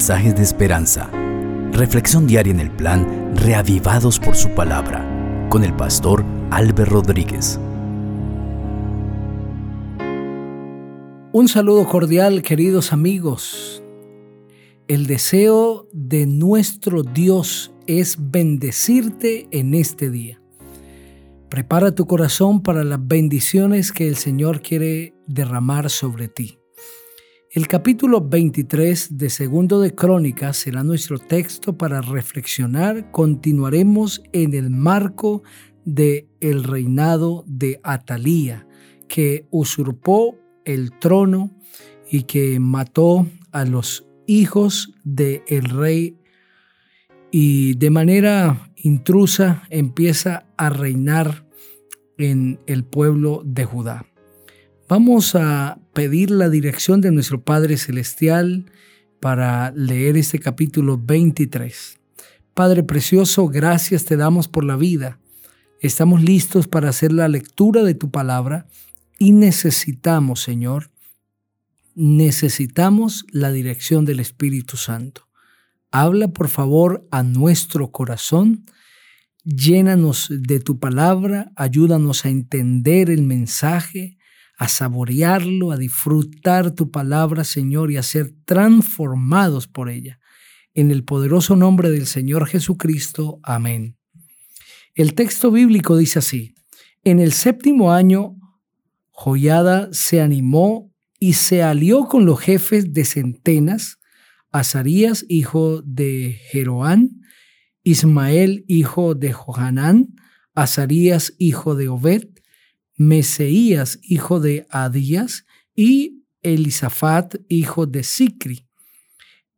mensajes de esperanza. Reflexión diaria en el plan Reavivados por su palabra con el pastor Álvaro Rodríguez. Un saludo cordial, queridos amigos. El deseo de nuestro Dios es bendecirte en este día. Prepara tu corazón para las bendiciones que el Señor quiere derramar sobre ti. El capítulo 23 de Segundo de Crónicas será nuestro texto para reflexionar. Continuaremos en el marco de el reinado de Atalía, que usurpó el trono y que mató a los hijos del el rey y de manera intrusa empieza a reinar en el pueblo de Judá. Vamos a pedir la dirección de nuestro Padre Celestial para leer este capítulo 23. Padre Precioso, gracias te damos por la vida. Estamos listos para hacer la lectura de tu palabra y necesitamos, Señor, necesitamos la dirección del Espíritu Santo. Habla por favor a nuestro corazón, llénanos de tu palabra, ayúdanos a entender el mensaje, a saborearlo, a disfrutar tu palabra, Señor, y a ser transformados por ella. En el poderoso nombre del Señor Jesucristo. Amén. El texto bíblico dice así, en el séptimo año, Joyada se animó y se alió con los jefes de centenas, Azarías, hijo de Jeroán, Ismael, hijo de Johanán, Azarías, hijo de Obed, Meseías, hijo de Adías, y Elisafat, hijo de Sicri.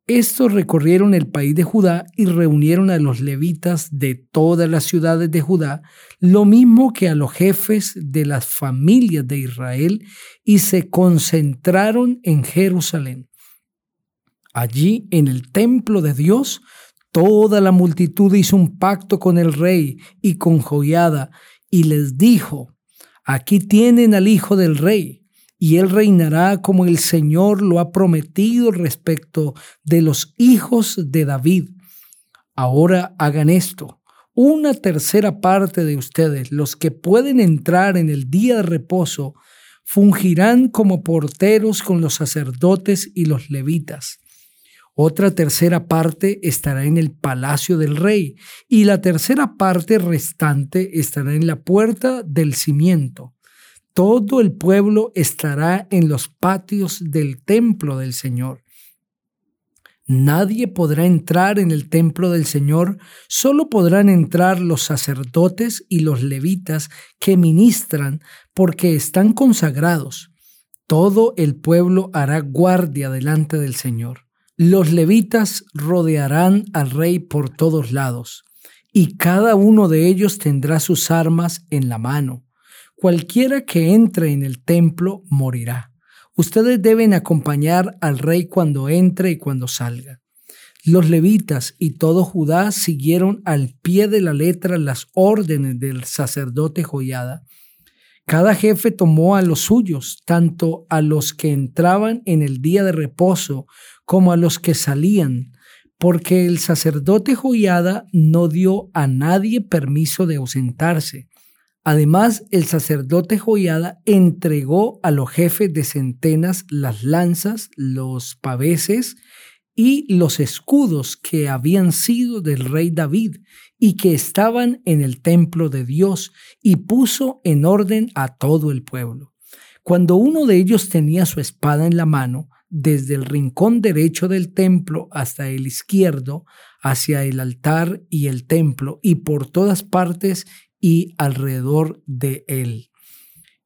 Estos recorrieron el país de Judá y reunieron a los levitas de todas las ciudades de Judá, lo mismo que a los jefes de las familias de Israel, y se concentraron en Jerusalén. Allí, en el templo de Dios, toda la multitud hizo un pacto con el rey y con Joiada, y les dijo, Aquí tienen al Hijo del Rey, y él reinará como el Señor lo ha prometido respecto de los hijos de David. Ahora hagan esto. Una tercera parte de ustedes, los que pueden entrar en el día de reposo, fungirán como porteros con los sacerdotes y los levitas. Otra tercera parte estará en el palacio del rey y la tercera parte restante estará en la puerta del cimiento. Todo el pueblo estará en los patios del templo del Señor. Nadie podrá entrar en el templo del Señor, solo podrán entrar los sacerdotes y los levitas que ministran porque están consagrados. Todo el pueblo hará guardia delante del Señor. Los levitas rodearán al rey por todos lados, y cada uno de ellos tendrá sus armas en la mano. Cualquiera que entre en el templo morirá. Ustedes deben acompañar al rey cuando entre y cuando salga. Los levitas y todo Judá siguieron al pie de la letra las órdenes del sacerdote Joyada. Cada jefe tomó a los suyos, tanto a los que entraban en el día de reposo como a los que salían, porque el sacerdote Joiada no dio a nadie permiso de ausentarse. Además, el sacerdote Joiada entregó a los jefes de centenas las lanzas, los paveses y los escudos que habían sido del rey David y que estaban en el templo de Dios, y puso en orden a todo el pueblo. Cuando uno de ellos tenía su espada en la mano, desde el rincón derecho del templo hasta el izquierdo, hacia el altar y el templo, y por todas partes y alrededor de él.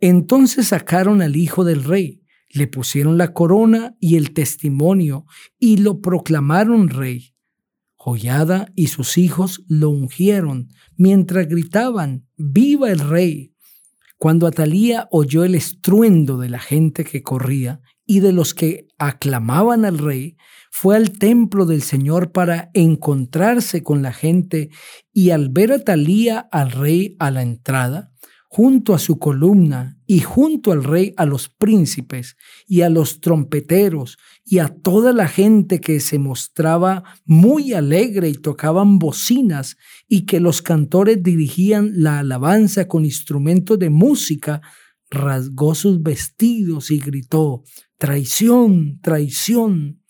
Entonces sacaron al hijo del rey, le pusieron la corona y el testimonio, y lo proclamaron rey. Joyada y sus hijos lo ungieron, mientras gritaban, ¡Viva el rey! Cuando Atalía oyó el estruendo de la gente que corría y de los que aclamaban al rey, fue al templo del Señor para encontrarse con la gente y al ver a Talía al rey a la entrada, junto a su columna y junto al rey a los príncipes y a los trompeteros y a toda la gente que se mostraba muy alegre y tocaban bocinas y que los cantores dirigían la alabanza con instrumentos de música, rasgó sus vestidos y gritó, traición, traición.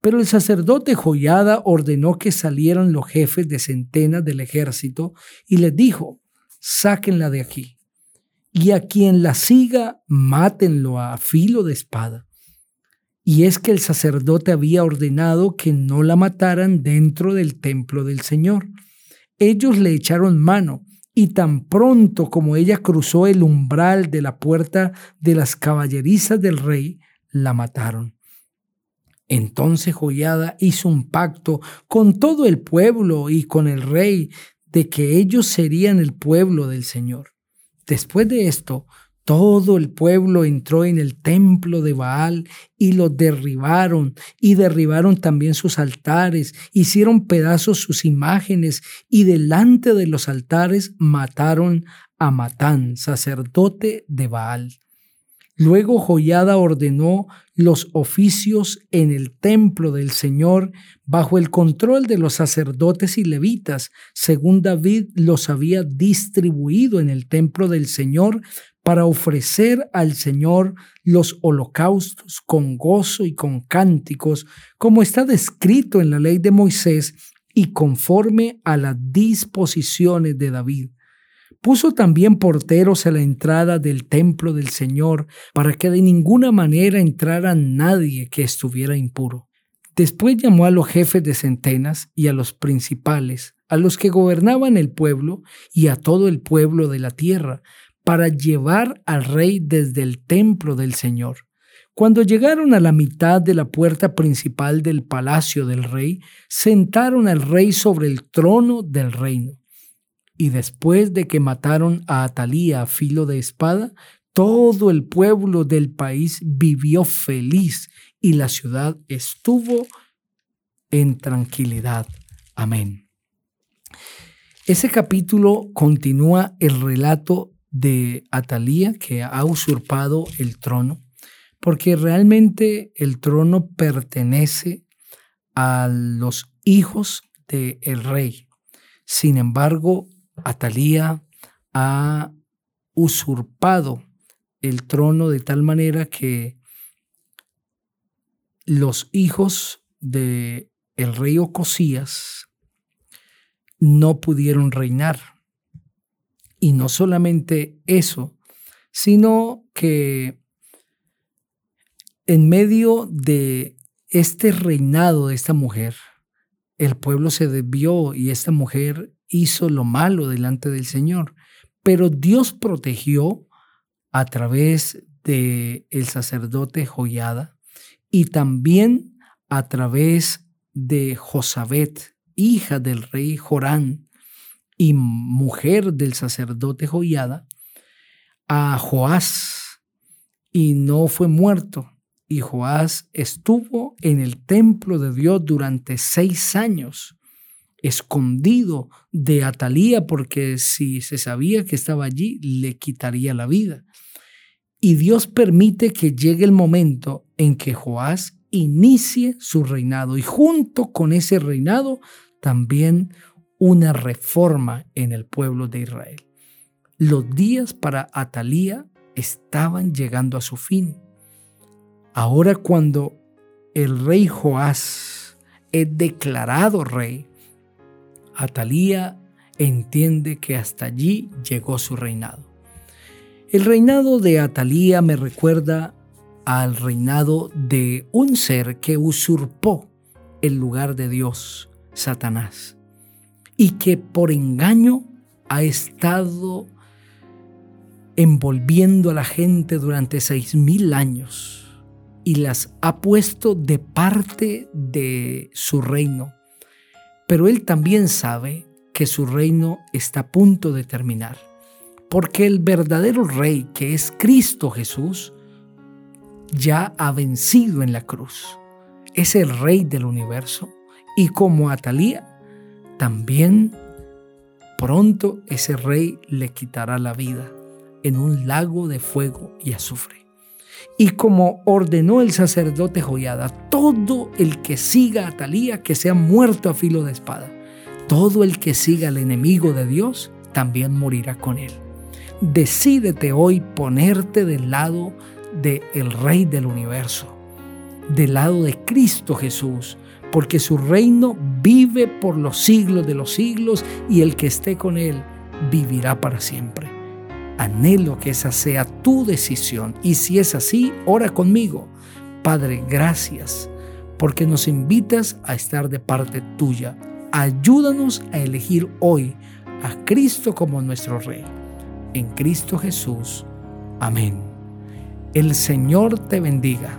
Pero el sacerdote Joyada ordenó que salieran los jefes de centenas del ejército y les dijo, sáquenla de aquí y a quien la siga, mátenlo a filo de espada. Y es que el sacerdote había ordenado que no la mataran dentro del templo del Señor. Ellos le echaron mano, y tan pronto como ella cruzó el umbral de la puerta de las caballerizas del rey, la mataron. Entonces Joyada hizo un pacto con todo el pueblo y con el rey de que ellos serían el pueblo del Señor. Después de esto, todo el pueblo entró en el templo de Baal y lo derribaron y derribaron también sus altares, hicieron pedazos sus imágenes y delante de los altares mataron a Matán, sacerdote de Baal. Luego Joyada ordenó los oficios en el templo del Señor bajo el control de los sacerdotes y levitas, según David los había distribuido en el templo del Señor para ofrecer al Señor los holocaustos con gozo y con cánticos, como está descrito en la ley de Moisés y conforme a las disposiciones de David. Puso también porteros a la entrada del templo del Señor para que de ninguna manera entrara nadie que estuviera impuro. Después llamó a los jefes de centenas y a los principales, a los que gobernaban el pueblo y a todo el pueblo de la tierra, para llevar al rey desde el templo del Señor. Cuando llegaron a la mitad de la puerta principal del palacio del rey, sentaron al rey sobre el trono del reino. Y después de que mataron a Atalía a filo de espada, todo el pueblo del país vivió feliz y la ciudad estuvo en tranquilidad. Amén. Ese capítulo continúa el relato de Atalía que ha usurpado el trono, porque realmente el trono pertenece a los hijos del rey. Sin embargo, Atalía ha usurpado el trono de tal manera que los hijos de el rey Ocosías no pudieron reinar. Y no solamente eso, sino que en medio de este reinado de esta mujer, el pueblo se desvió y esta mujer hizo lo malo delante del Señor, pero Dios protegió a través de sacerdote Joyada y también a través de Josabet, hija del rey Jorán y mujer del sacerdote Joyada, a Joás y no fue muerto. Y Joás estuvo en el templo de Dios durante seis años escondido de Atalía porque si se sabía que estaba allí le quitaría la vida. Y Dios permite que llegue el momento en que Joás inicie su reinado y junto con ese reinado también una reforma en el pueblo de Israel. Los días para Atalía estaban llegando a su fin. Ahora cuando el rey Joás es declarado rey, Atalía entiende que hasta allí llegó su reinado. El reinado de Atalía me recuerda al reinado de un ser que usurpó el lugar de Dios, Satanás, y que por engaño ha estado envolviendo a la gente durante seis mil años y las ha puesto de parte de su reino pero él también sabe que su reino está a punto de terminar, porque el verdadero rey, que es Cristo Jesús, ya ha vencido en la cruz. Es el rey del universo y como Atalía, también pronto ese rey le quitará la vida en un lago de fuego y azufre. Y como ordenó el sacerdote Joyada, todo el que siga a Talía que sea muerto a filo de espada. Todo el que siga al enemigo de Dios también morirá con él. Decídete hoy ponerte del lado del el Rey del universo, del lado de Cristo Jesús, porque su reino vive por los siglos de los siglos y el que esté con él vivirá para siempre. Anhelo que esa sea tu decisión y si es así, ora conmigo. Padre, gracias porque nos invitas a estar de parte tuya. Ayúdanos a elegir hoy a Cristo como nuestro Rey. En Cristo Jesús. Amén. El Señor te bendiga